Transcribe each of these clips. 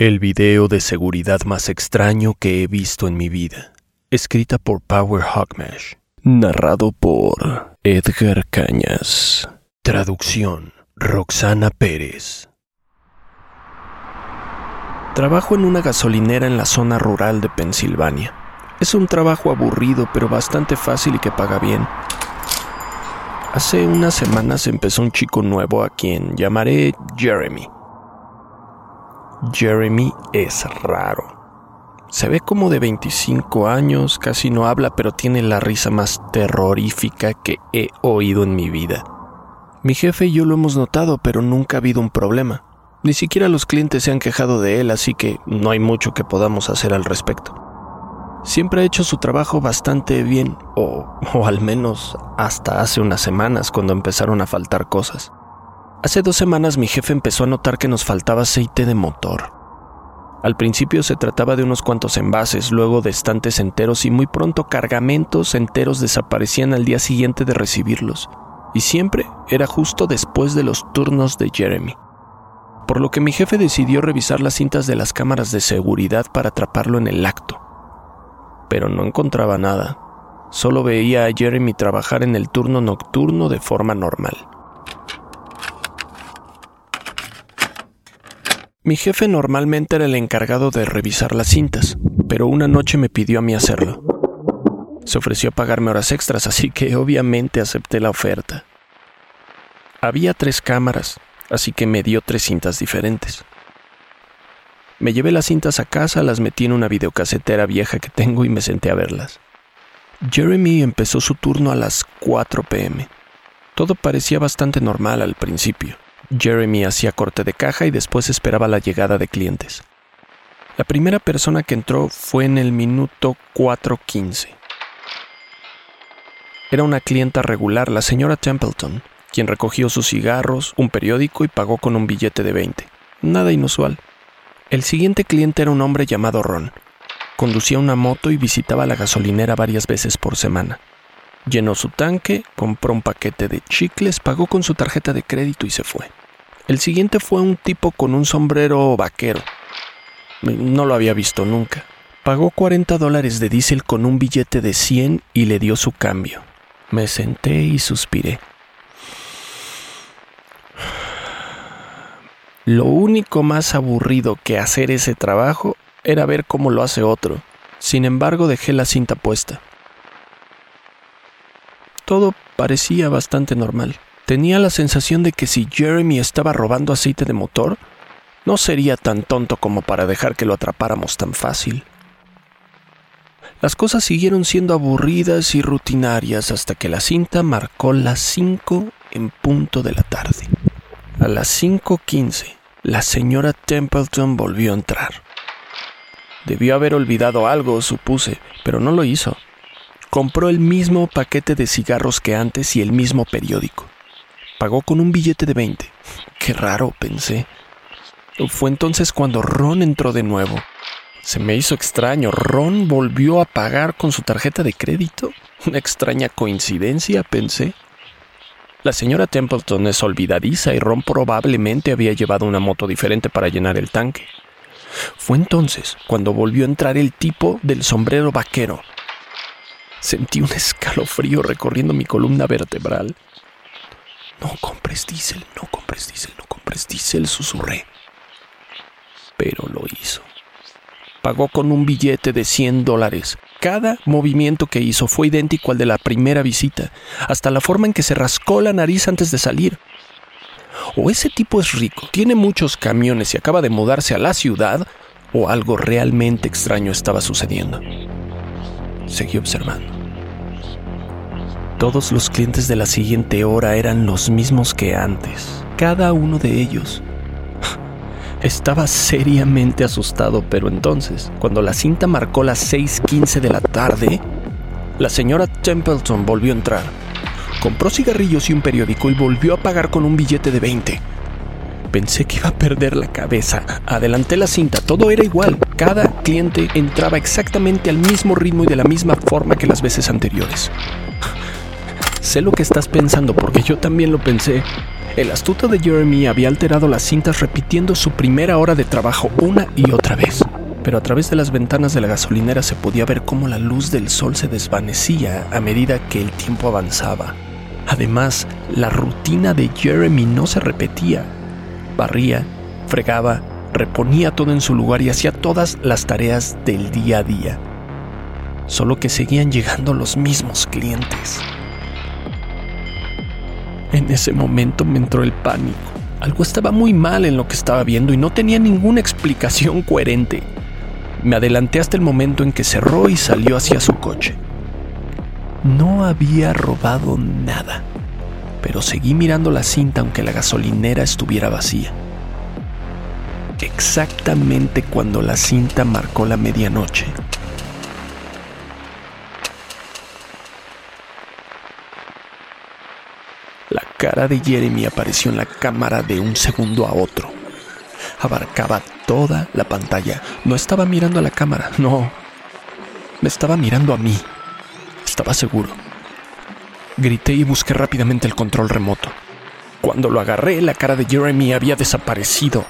El video de seguridad más extraño que he visto en mi vida. Escrita por Power Hawkmash. Narrado por Edgar Cañas. Traducción. Roxana Pérez. Trabajo en una gasolinera en la zona rural de Pensilvania. Es un trabajo aburrido pero bastante fácil y que paga bien. Hace unas semanas empezó un chico nuevo a quien llamaré Jeremy. Jeremy es raro. Se ve como de 25 años, casi no habla, pero tiene la risa más terrorífica que he oído en mi vida. Mi jefe y yo lo hemos notado, pero nunca ha habido un problema. Ni siquiera los clientes se han quejado de él, así que no hay mucho que podamos hacer al respecto. Siempre ha hecho su trabajo bastante bien, o, o al menos hasta hace unas semanas cuando empezaron a faltar cosas. Hace dos semanas mi jefe empezó a notar que nos faltaba aceite de motor. Al principio se trataba de unos cuantos envases, luego de estantes enteros y muy pronto cargamentos enteros desaparecían al día siguiente de recibirlos. Y siempre era justo después de los turnos de Jeremy. Por lo que mi jefe decidió revisar las cintas de las cámaras de seguridad para atraparlo en el acto. Pero no encontraba nada. Solo veía a Jeremy trabajar en el turno nocturno de forma normal. Mi jefe normalmente era el encargado de revisar las cintas, pero una noche me pidió a mí hacerlo. Se ofreció a pagarme horas extras, así que obviamente acepté la oferta. Había tres cámaras, así que me dio tres cintas diferentes. Me llevé las cintas a casa, las metí en una videocasetera vieja que tengo y me senté a verlas. Jeremy empezó su turno a las 4 pm. Todo parecía bastante normal al principio. Jeremy hacía corte de caja y después esperaba la llegada de clientes. La primera persona que entró fue en el minuto 4.15. Era una clienta regular, la señora Templeton, quien recogió sus cigarros, un periódico y pagó con un billete de 20. Nada inusual. El siguiente cliente era un hombre llamado Ron. Conducía una moto y visitaba la gasolinera varias veces por semana. Llenó su tanque, compró un paquete de chicles, pagó con su tarjeta de crédito y se fue. El siguiente fue un tipo con un sombrero vaquero. No lo había visto nunca. Pagó 40 dólares de diésel con un billete de 100 y le dio su cambio. Me senté y suspiré. Lo único más aburrido que hacer ese trabajo era ver cómo lo hace otro. Sin embargo, dejé la cinta puesta. Todo parecía bastante normal. Tenía la sensación de que si Jeremy estaba robando aceite de motor, no sería tan tonto como para dejar que lo atrapáramos tan fácil. Las cosas siguieron siendo aburridas y rutinarias hasta que la cinta marcó las 5 en punto de la tarde. A las 5.15, la señora Templeton volvió a entrar. Debió haber olvidado algo, supuse, pero no lo hizo. Compró el mismo paquete de cigarros que antes y el mismo periódico. Pagó con un billete de 20. Qué raro, pensé. Fue entonces cuando Ron entró de nuevo. Se me hizo extraño. Ron volvió a pagar con su tarjeta de crédito. Una extraña coincidencia, pensé. La señora Templeton es olvidadiza y Ron probablemente había llevado una moto diferente para llenar el tanque. Fue entonces cuando volvió a entrar el tipo del sombrero vaquero. Sentí un escalofrío recorriendo mi columna vertebral. No compres diésel, no compres diésel, no compres diésel, susurré. Pero lo hizo. Pagó con un billete de 100 dólares. Cada movimiento que hizo fue idéntico al de la primera visita, hasta la forma en que se rascó la nariz antes de salir. O ese tipo es rico, tiene muchos camiones y acaba de mudarse a la ciudad, o algo realmente extraño estaba sucediendo. Seguí observando. Todos los clientes de la siguiente hora eran los mismos que antes, cada uno de ellos. Estaba seriamente asustado, pero entonces, cuando la cinta marcó las 6.15 de la tarde, la señora Templeton volvió a entrar. Compró cigarrillos y un periódico y volvió a pagar con un billete de 20. Pensé que iba a perder la cabeza. Adelanté la cinta, todo era igual. Cada cliente entraba exactamente al mismo ritmo y de la misma forma que las veces anteriores. Sé lo que estás pensando porque yo también lo pensé. El astuto de Jeremy había alterado las cintas repitiendo su primera hora de trabajo una y otra vez. Pero a través de las ventanas de la gasolinera se podía ver cómo la luz del sol se desvanecía a medida que el tiempo avanzaba. Además, la rutina de Jeremy no se repetía barría, fregaba, reponía todo en su lugar y hacía todas las tareas del día a día. Solo que seguían llegando los mismos clientes. En ese momento me entró el pánico. Algo estaba muy mal en lo que estaba viendo y no tenía ninguna explicación coherente. Me adelanté hasta el momento en que cerró y salió hacia su coche. No había robado nada pero seguí mirando la cinta aunque la gasolinera estuviera vacía. Exactamente cuando la cinta marcó la medianoche, La cara de Jeremy apareció en la cámara de un segundo a otro. Abarcaba toda la pantalla. No estaba mirando a la cámara, no. Me estaba mirando a mí. Estaba seguro. Grité y busqué rápidamente el control remoto. Cuando lo agarré, la cara de Jeremy había desaparecido.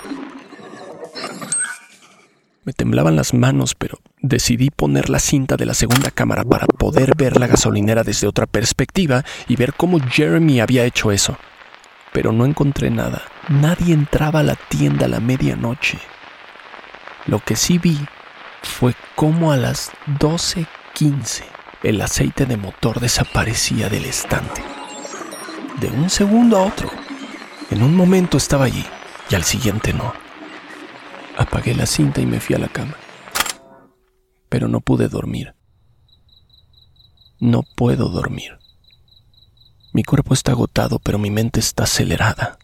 Me temblaban las manos, pero decidí poner la cinta de la segunda cámara para poder ver la gasolinera desde otra perspectiva y ver cómo Jeremy había hecho eso. Pero no encontré nada. Nadie entraba a la tienda a la medianoche. Lo que sí vi fue cómo a las 12.15 el aceite de motor desaparecía del estante. De un segundo a otro. En un momento estaba allí y al siguiente no. Apagué la cinta y me fui a la cama. Pero no pude dormir. No puedo dormir. Mi cuerpo está agotado, pero mi mente está acelerada.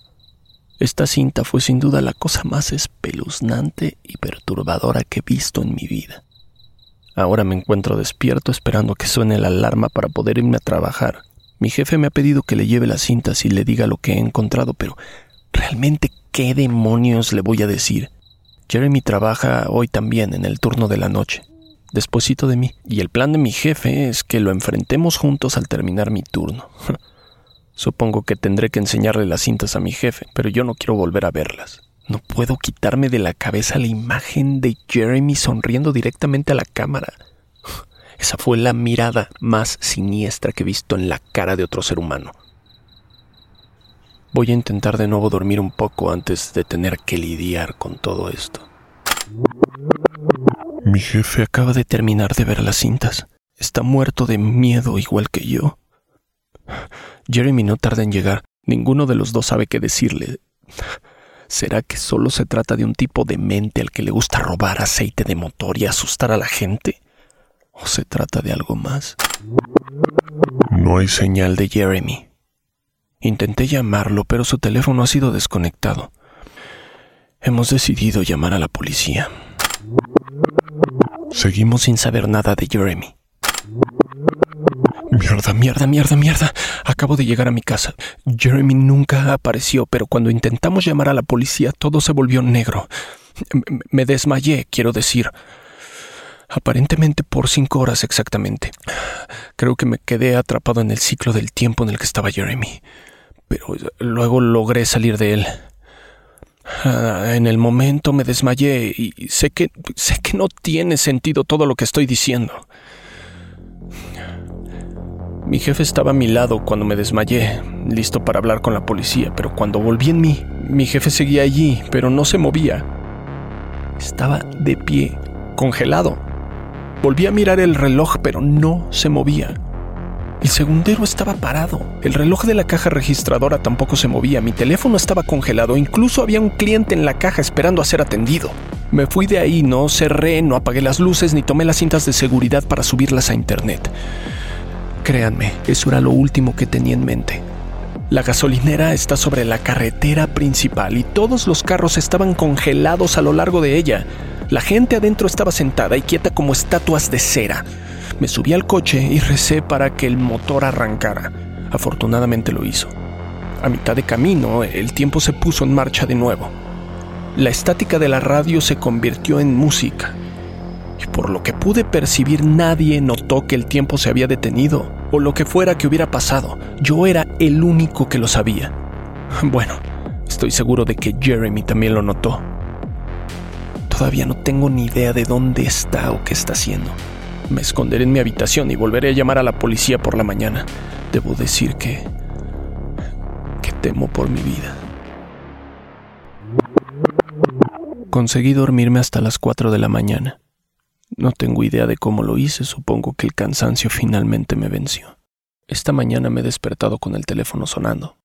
Esta cinta fue sin duda la cosa más espeluznante y perturbadora que he visto en mi vida. Ahora me encuentro despierto esperando que suene la alarma para poder irme a trabajar. Mi jefe me ha pedido que le lleve las cintas y le diga lo que he encontrado, pero ¿realmente qué demonios le voy a decir? Jeremy trabaja hoy también en el turno de la noche, despuesito de mí, y el plan de mi jefe es que lo enfrentemos juntos al terminar mi turno. Supongo que tendré que enseñarle las cintas a mi jefe, pero yo no quiero volver a verlas. No puedo quitarme de la cabeza la imagen de Jeremy sonriendo directamente a la cámara. Esa fue la mirada más siniestra que he visto en la cara de otro ser humano. Voy a intentar de nuevo dormir un poco antes de tener que lidiar con todo esto. Mi jefe acaba de terminar de ver las cintas. Está muerto de miedo igual que yo. Jeremy no tarda en llegar. Ninguno de los dos sabe qué decirle. ¿Será que solo se trata de un tipo de mente al que le gusta robar aceite de motor y asustar a la gente? ¿O se trata de algo más? No hay señal de Jeremy. Intenté llamarlo, pero su teléfono ha sido desconectado. Hemos decidido llamar a la policía. Seguimos sin saber nada de Jeremy. Mierda, mierda, mierda, mierda. Acabo de llegar a mi casa. Jeremy nunca apareció, pero cuando intentamos llamar a la policía todo se volvió negro. Me desmayé, quiero decir. Aparentemente por cinco horas exactamente. Creo que me quedé atrapado en el ciclo del tiempo en el que estaba Jeremy. Pero luego logré salir de él. Ah, en el momento me desmayé y sé que sé que no tiene sentido todo lo que estoy diciendo. Mi jefe estaba a mi lado cuando me desmayé, listo para hablar con la policía, pero cuando volví en mí, mi jefe seguía allí, pero no se movía. Estaba de pie, congelado. Volví a mirar el reloj, pero no se movía. El segundero estaba parado. El reloj de la caja registradora tampoco se movía. Mi teléfono estaba congelado. Incluso había un cliente en la caja esperando a ser atendido. Me fui de ahí, no cerré, no apagué las luces ni tomé las cintas de seguridad para subirlas a internet. Créanme, eso era lo último que tenía en mente. La gasolinera está sobre la carretera principal y todos los carros estaban congelados a lo largo de ella. La gente adentro estaba sentada y quieta como estatuas de cera. Me subí al coche y recé para que el motor arrancara. Afortunadamente lo hizo. A mitad de camino, el tiempo se puso en marcha de nuevo. La estática de la radio se convirtió en música. Y por lo que pude percibir, nadie notó que el tiempo se había detenido o lo que fuera que hubiera pasado. Yo era el único que lo sabía. Bueno, estoy seguro de que Jeremy también lo notó. Todavía no tengo ni idea de dónde está o qué está haciendo. Me esconderé en mi habitación y volveré a llamar a la policía por la mañana. Debo decir que... que temo por mi vida. Conseguí dormirme hasta las 4 de la mañana. No tengo idea de cómo lo hice, supongo que el cansancio finalmente me venció. Esta mañana me he despertado con el teléfono sonando.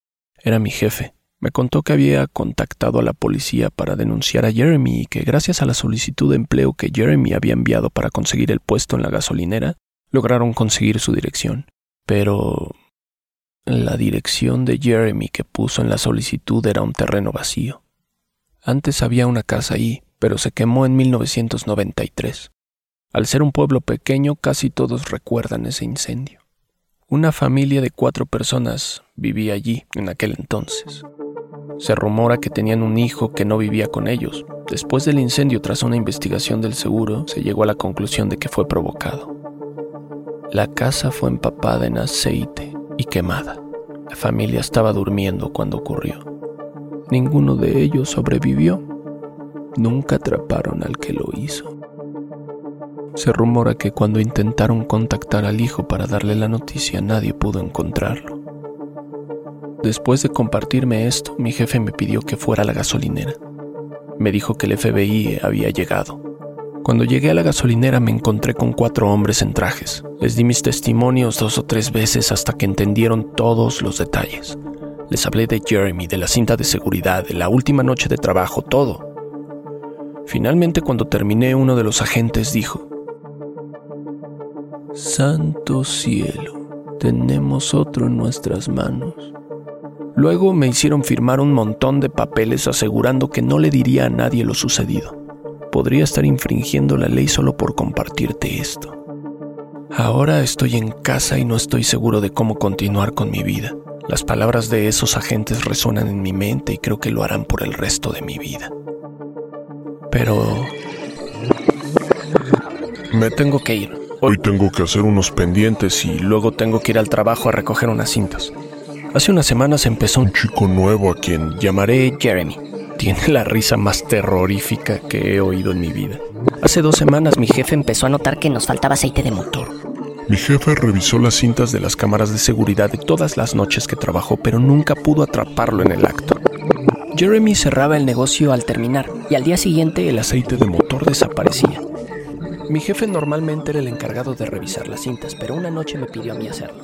Era mi jefe. Me contó que había contactado a la policía para denunciar a Jeremy y que gracias a la solicitud de empleo que Jeremy había enviado para conseguir el puesto en la gasolinera, lograron conseguir su dirección. Pero la dirección de Jeremy que puso en la solicitud era un terreno vacío. Antes había una casa ahí, pero se quemó en 1993. Al ser un pueblo pequeño, casi todos recuerdan ese incendio. Una familia de cuatro personas vivía allí en aquel entonces. Se rumora que tenían un hijo que no vivía con ellos. Después del incendio, tras una investigación del seguro, se llegó a la conclusión de que fue provocado. La casa fue empapada en aceite y quemada. La familia estaba durmiendo cuando ocurrió. Ninguno de ellos sobrevivió. Nunca atraparon al que lo hizo. Se rumora que cuando intentaron contactar al hijo para darle la noticia nadie pudo encontrarlo. Después de compartirme esto, mi jefe me pidió que fuera a la gasolinera. Me dijo que el FBI había llegado. Cuando llegué a la gasolinera me encontré con cuatro hombres en trajes. Les di mis testimonios dos o tres veces hasta que entendieron todos los detalles. Les hablé de Jeremy, de la cinta de seguridad, de la última noche de trabajo, todo. Finalmente cuando terminé uno de los agentes dijo, Santo cielo, tenemos otro en nuestras manos. Luego me hicieron firmar un montón de papeles asegurando que no le diría a nadie lo sucedido. Podría estar infringiendo la ley solo por compartirte esto. Ahora estoy en casa y no estoy seguro de cómo continuar con mi vida. Las palabras de esos agentes resuenan en mi mente y creo que lo harán por el resto de mi vida. Pero... Me tengo que ir. Hoy tengo que hacer unos pendientes y luego tengo que ir al trabajo a recoger unas cintas. Hace unas semanas empezó un chico nuevo a quien llamaré Jeremy. Tiene la risa más terrorífica que he oído en mi vida. Hace dos semanas mi jefe empezó a notar que nos faltaba aceite de motor. Mi jefe revisó las cintas de las cámaras de seguridad de todas las noches que trabajó, pero nunca pudo atraparlo en el acto. Jeremy cerraba el negocio al terminar y al día siguiente el aceite de motor desaparecía. Mi jefe normalmente era el encargado de revisar las cintas, pero una noche me pidió a mí hacerlo.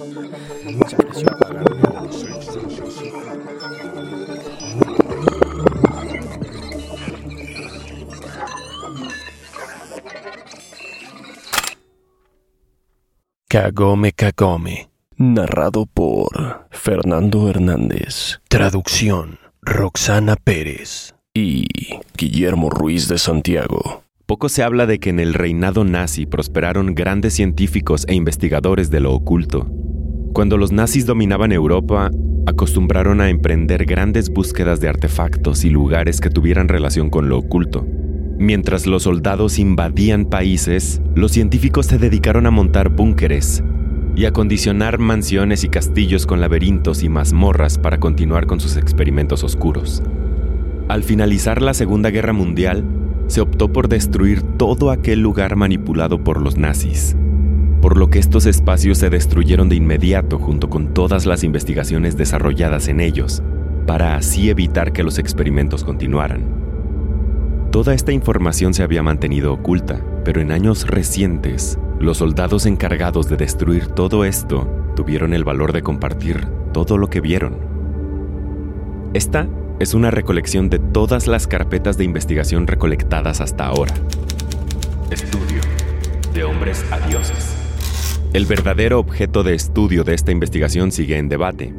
Cagome Cagome, narrado por Fernando Hernández. Traducción, Roxana Pérez y Guillermo Ruiz de Santiago. Poco se habla de que en el reinado nazi prosperaron grandes científicos e investigadores de lo oculto. Cuando los nazis dominaban Europa, acostumbraron a emprender grandes búsquedas de artefactos y lugares que tuvieran relación con lo oculto. Mientras los soldados invadían países, los científicos se dedicaron a montar búnkeres y a condicionar mansiones y castillos con laberintos y mazmorras para continuar con sus experimentos oscuros. Al finalizar la Segunda Guerra Mundial, se optó por destruir todo aquel lugar manipulado por los nazis, por lo que estos espacios se destruyeron de inmediato junto con todas las investigaciones desarrolladas en ellos, para así evitar que los experimentos continuaran. Toda esta información se había mantenido oculta, pero en años recientes, los soldados encargados de destruir todo esto tuvieron el valor de compartir todo lo que vieron. Esta es una recolección de todas las carpetas de investigación recolectadas hasta ahora. Estudio de hombres a dioses. El verdadero objeto de estudio de esta investigación sigue en debate,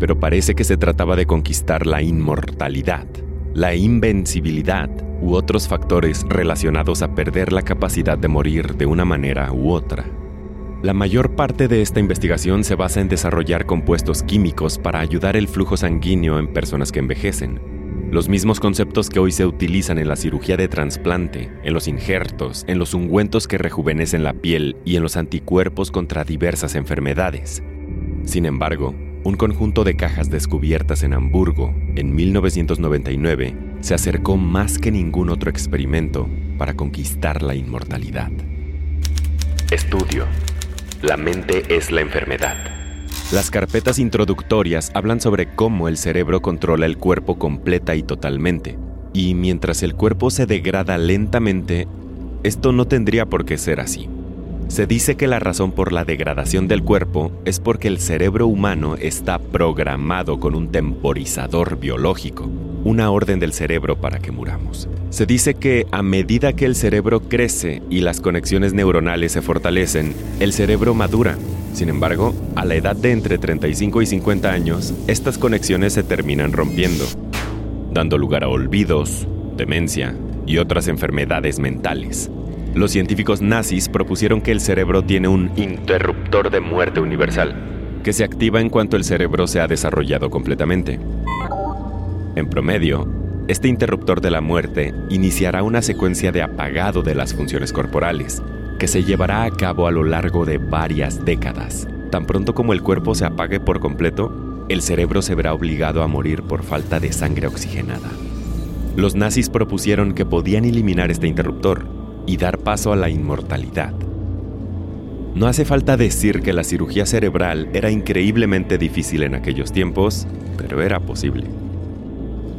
pero parece que se trataba de conquistar la inmortalidad, la invencibilidad u otros factores relacionados a perder la capacidad de morir de una manera u otra. La mayor parte de esta investigación se basa en desarrollar compuestos químicos para ayudar el flujo sanguíneo en personas que envejecen. Los mismos conceptos que hoy se utilizan en la cirugía de trasplante, en los injertos, en los ungüentos que rejuvenecen la piel y en los anticuerpos contra diversas enfermedades. Sin embargo, un conjunto de cajas descubiertas en Hamburgo en 1999 se acercó más que ningún otro experimento para conquistar la inmortalidad. Estudio. La mente es la enfermedad. Las carpetas introductorias hablan sobre cómo el cerebro controla el cuerpo completa y totalmente, y mientras el cuerpo se degrada lentamente, esto no tendría por qué ser así. Se dice que la razón por la degradación del cuerpo es porque el cerebro humano está programado con un temporizador biológico, una orden del cerebro para que muramos. Se dice que a medida que el cerebro crece y las conexiones neuronales se fortalecen, el cerebro madura. Sin embargo, a la edad de entre 35 y 50 años, estas conexiones se terminan rompiendo, dando lugar a olvidos, demencia y otras enfermedades mentales. Los científicos nazis propusieron que el cerebro tiene un interruptor de muerte universal, que se activa en cuanto el cerebro se ha desarrollado completamente. En promedio, este interruptor de la muerte iniciará una secuencia de apagado de las funciones corporales, que se llevará a cabo a lo largo de varias décadas. Tan pronto como el cuerpo se apague por completo, el cerebro se verá obligado a morir por falta de sangre oxigenada. Los nazis propusieron que podían eliminar este interruptor, y dar paso a la inmortalidad. No hace falta decir que la cirugía cerebral era increíblemente difícil en aquellos tiempos, pero era posible.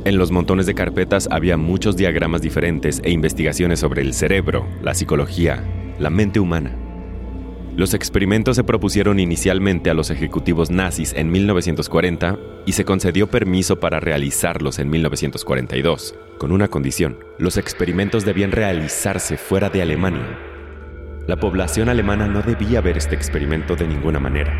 En los montones de carpetas había muchos diagramas diferentes e investigaciones sobre el cerebro, la psicología, la mente humana. Los experimentos se propusieron inicialmente a los ejecutivos nazis en 1940 y se concedió permiso para realizarlos en 1942, con una condición. Los experimentos debían realizarse fuera de Alemania. La población alemana no debía ver este experimento de ninguna manera.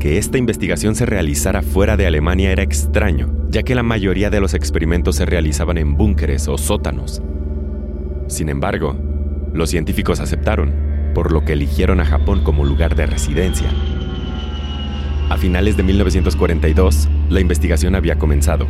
Que esta investigación se realizara fuera de Alemania era extraño, ya que la mayoría de los experimentos se realizaban en búnkeres o sótanos. Sin embargo, los científicos aceptaron por lo que eligieron a Japón como lugar de residencia. A finales de 1942, la investigación había comenzado.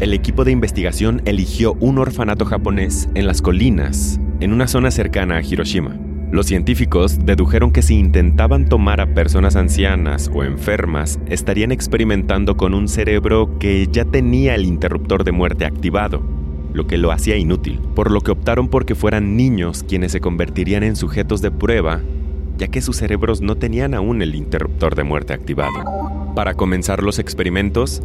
El equipo de investigación eligió un orfanato japonés en las colinas, en una zona cercana a Hiroshima. Los científicos dedujeron que si intentaban tomar a personas ancianas o enfermas, estarían experimentando con un cerebro que ya tenía el interruptor de muerte activado lo que lo hacía inútil, por lo que optaron por que fueran niños quienes se convertirían en sujetos de prueba, ya que sus cerebros no tenían aún el interruptor de muerte activado. Para comenzar los experimentos,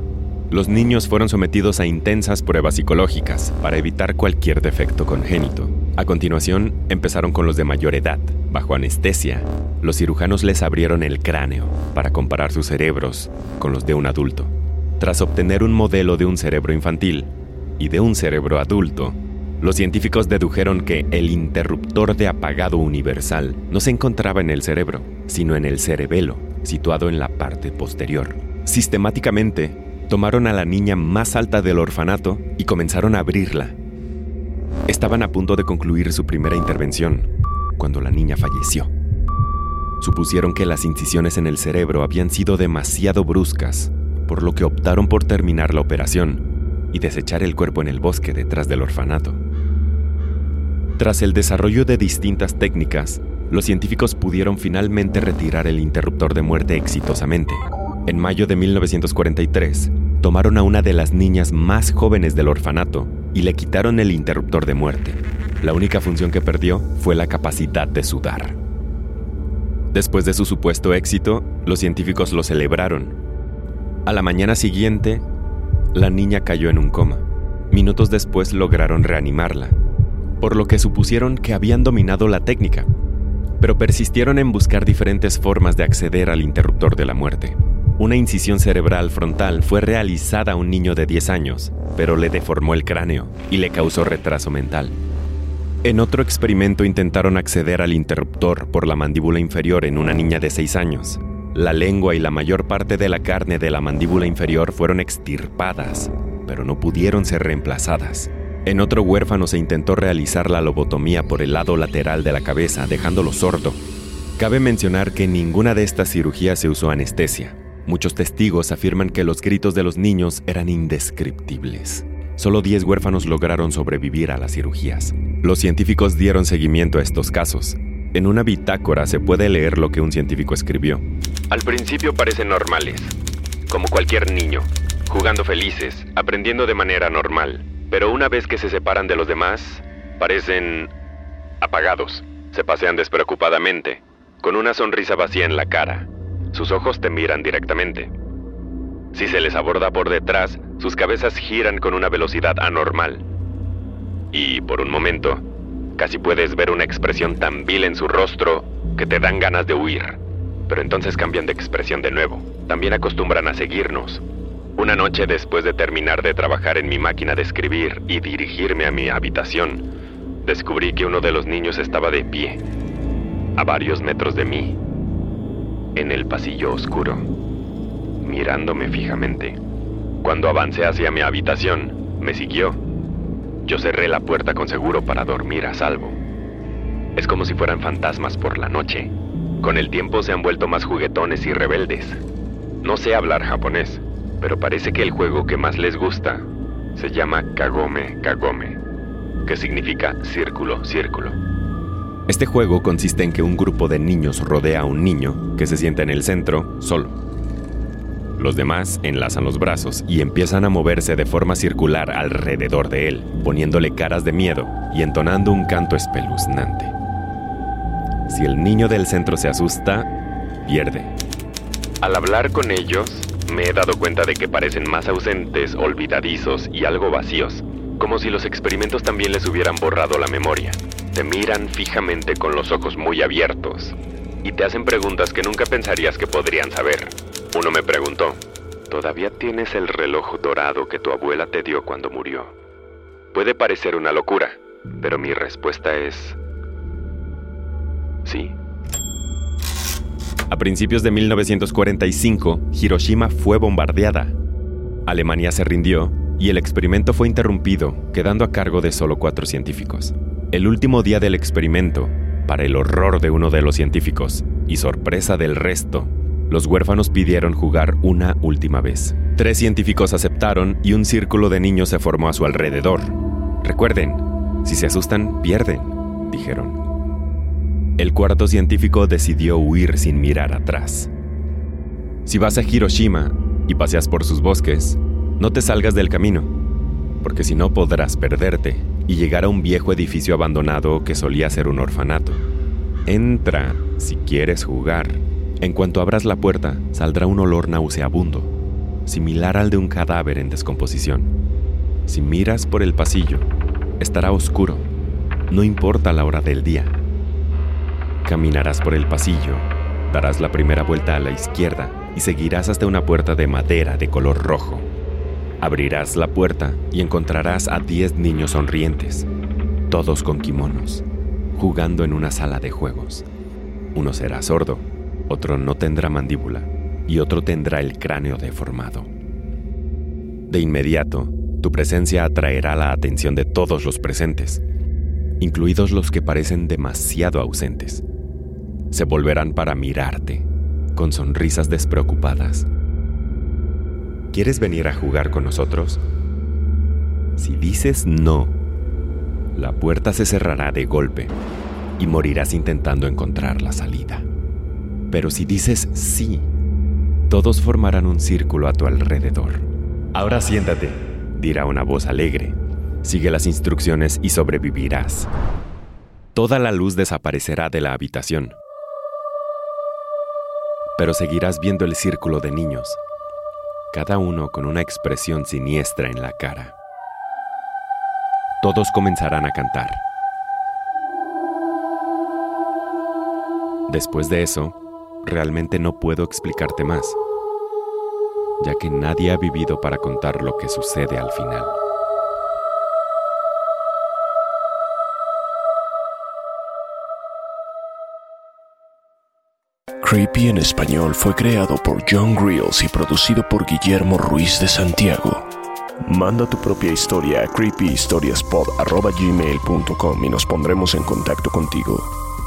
los niños fueron sometidos a intensas pruebas psicológicas para evitar cualquier defecto congénito. A continuación, empezaron con los de mayor edad. Bajo anestesia, los cirujanos les abrieron el cráneo para comparar sus cerebros con los de un adulto. Tras obtener un modelo de un cerebro infantil, y de un cerebro adulto, los científicos dedujeron que el interruptor de apagado universal no se encontraba en el cerebro, sino en el cerebelo, situado en la parte posterior. Sistemáticamente, tomaron a la niña más alta del orfanato y comenzaron a abrirla. Estaban a punto de concluir su primera intervención, cuando la niña falleció. Supusieron que las incisiones en el cerebro habían sido demasiado bruscas, por lo que optaron por terminar la operación y desechar el cuerpo en el bosque detrás del orfanato. Tras el desarrollo de distintas técnicas, los científicos pudieron finalmente retirar el interruptor de muerte exitosamente. En mayo de 1943, tomaron a una de las niñas más jóvenes del orfanato y le quitaron el interruptor de muerte. La única función que perdió fue la capacidad de sudar. Después de su supuesto éxito, los científicos lo celebraron. A la mañana siguiente, la niña cayó en un coma. Minutos después lograron reanimarla, por lo que supusieron que habían dominado la técnica, pero persistieron en buscar diferentes formas de acceder al interruptor de la muerte. Una incisión cerebral frontal fue realizada a un niño de 10 años, pero le deformó el cráneo y le causó retraso mental. En otro experimento intentaron acceder al interruptor por la mandíbula inferior en una niña de 6 años, La lengua y la mayor parte de la carne de la mandíbula inferior fueron extirpadas, pero no pudieron ser reemplazadas. En otro huérfano se intentó realizar la lobotomía por el lado lateral de la cabeza, dejándolo sordo. Cabe mencionar que en ninguna de estas cirugías se usó anestesia. Muchos testigos afirman que los gritos de los niños eran indescriptibles. Solo 10 huérfanos lograron sobrevivir a las cirugías. Los científicos dieron seguimiento a estos casos. En una bitácora se puede leer lo que un científico escribió. Al principio parecen normales, como cualquier niño, jugando felices, aprendiendo de manera normal. Pero una vez que se separan de los demás, parecen apagados. Se pasean despreocupadamente, con una sonrisa vacía en la cara. Sus ojos te miran directamente. Si se les aborda por detrás, sus cabezas giran con una velocidad anormal. Y por un momento, casi puedes ver una expresión tan vil en su rostro que te dan ganas de huir. Pero entonces cambian de expresión de nuevo. También acostumbran a seguirnos, una noche después de terminar de trabajar en mi máquina de escribir y dirigirme a mi habitación, descubrí que uno de los niños estaba de pie, a varios metros de mí, en el pasillo oscuro, mirándome fijamente. Cuando avancé hacia mi habitación, me siguió. Yo cerré la puerta con seguro para dormir a salvo. Es como si fueran fantasmas por la noche. Con el tiempo se han vuelto más juguetones y rebeldes. No sé hablar japonés, pero parece que el juego que más les gusta se llama Kagome Kagome, que significa círculo, círculo. Este juego consiste en que un grupo de niños rodea a un niño que se sienta en el centro solo. Los demás enlazan los brazos y empiezan a moverse de forma circular alrededor de él, poniéndole caras de miedo y entonando un canto espeluznante. Si el niño del centro se asusta, pierde. Al hablar con ellos, me he dado cuenta de que parecen más ausentes, olvidadizos y algo vacíos, como si los experimentos también les hubieran borrado la memoria. Te miran fijamente con los ojos muy abiertos y te hacen preguntas que nunca pensarías que podrían saber. Uno me preguntó, ¿todavía tienes el reloj dorado que tu abuela te dio cuando murió? Puede parecer una locura, pero mi respuesta es... Sí. A principios de 1945, Hiroshima fue bombardeada. Alemania se rindió y el experimento fue interrumpido, quedando a cargo de solo cuatro científicos. El último día del experimento, para el horror de uno de los científicos y sorpresa del resto, los huérfanos pidieron jugar una última vez. Tres científicos aceptaron y un círculo de niños se formó a su alrededor. Recuerden, si se asustan, pierden, dijeron. El cuarto científico decidió huir sin mirar atrás. Si vas a Hiroshima y paseas por sus bosques, no te salgas del camino, porque si no podrás perderte y llegar a un viejo edificio abandonado que solía ser un orfanato. Entra si quieres jugar. En cuanto abras la puerta, saldrá un olor nauseabundo, similar al de un cadáver en descomposición. Si miras por el pasillo, estará oscuro, no importa la hora del día. Caminarás por el pasillo, darás la primera vuelta a la izquierda y seguirás hasta una puerta de madera de color rojo. Abrirás la puerta y encontrarás a 10 niños sonrientes, todos con kimonos, jugando en una sala de juegos. Uno será sordo, otro no tendrá mandíbula y otro tendrá el cráneo deformado. De inmediato, tu presencia atraerá la atención de todos los presentes, incluidos los que parecen demasiado ausentes se volverán para mirarte, con sonrisas despreocupadas. ¿Quieres venir a jugar con nosotros? Si dices no, la puerta se cerrará de golpe y morirás intentando encontrar la salida. Pero si dices sí, todos formarán un círculo a tu alrededor. Ahora siéntate, dirá una voz alegre. Sigue las instrucciones y sobrevivirás. Toda la luz desaparecerá de la habitación pero seguirás viendo el círculo de niños, cada uno con una expresión siniestra en la cara. Todos comenzarán a cantar. Después de eso, realmente no puedo explicarte más, ya que nadie ha vivido para contar lo que sucede al final. Creepy en español fue creado por John Grills y producido por Guillermo Ruiz de Santiago. Manda tu propia historia a creepyhistoriaspod.gmail.com y nos pondremos en contacto contigo.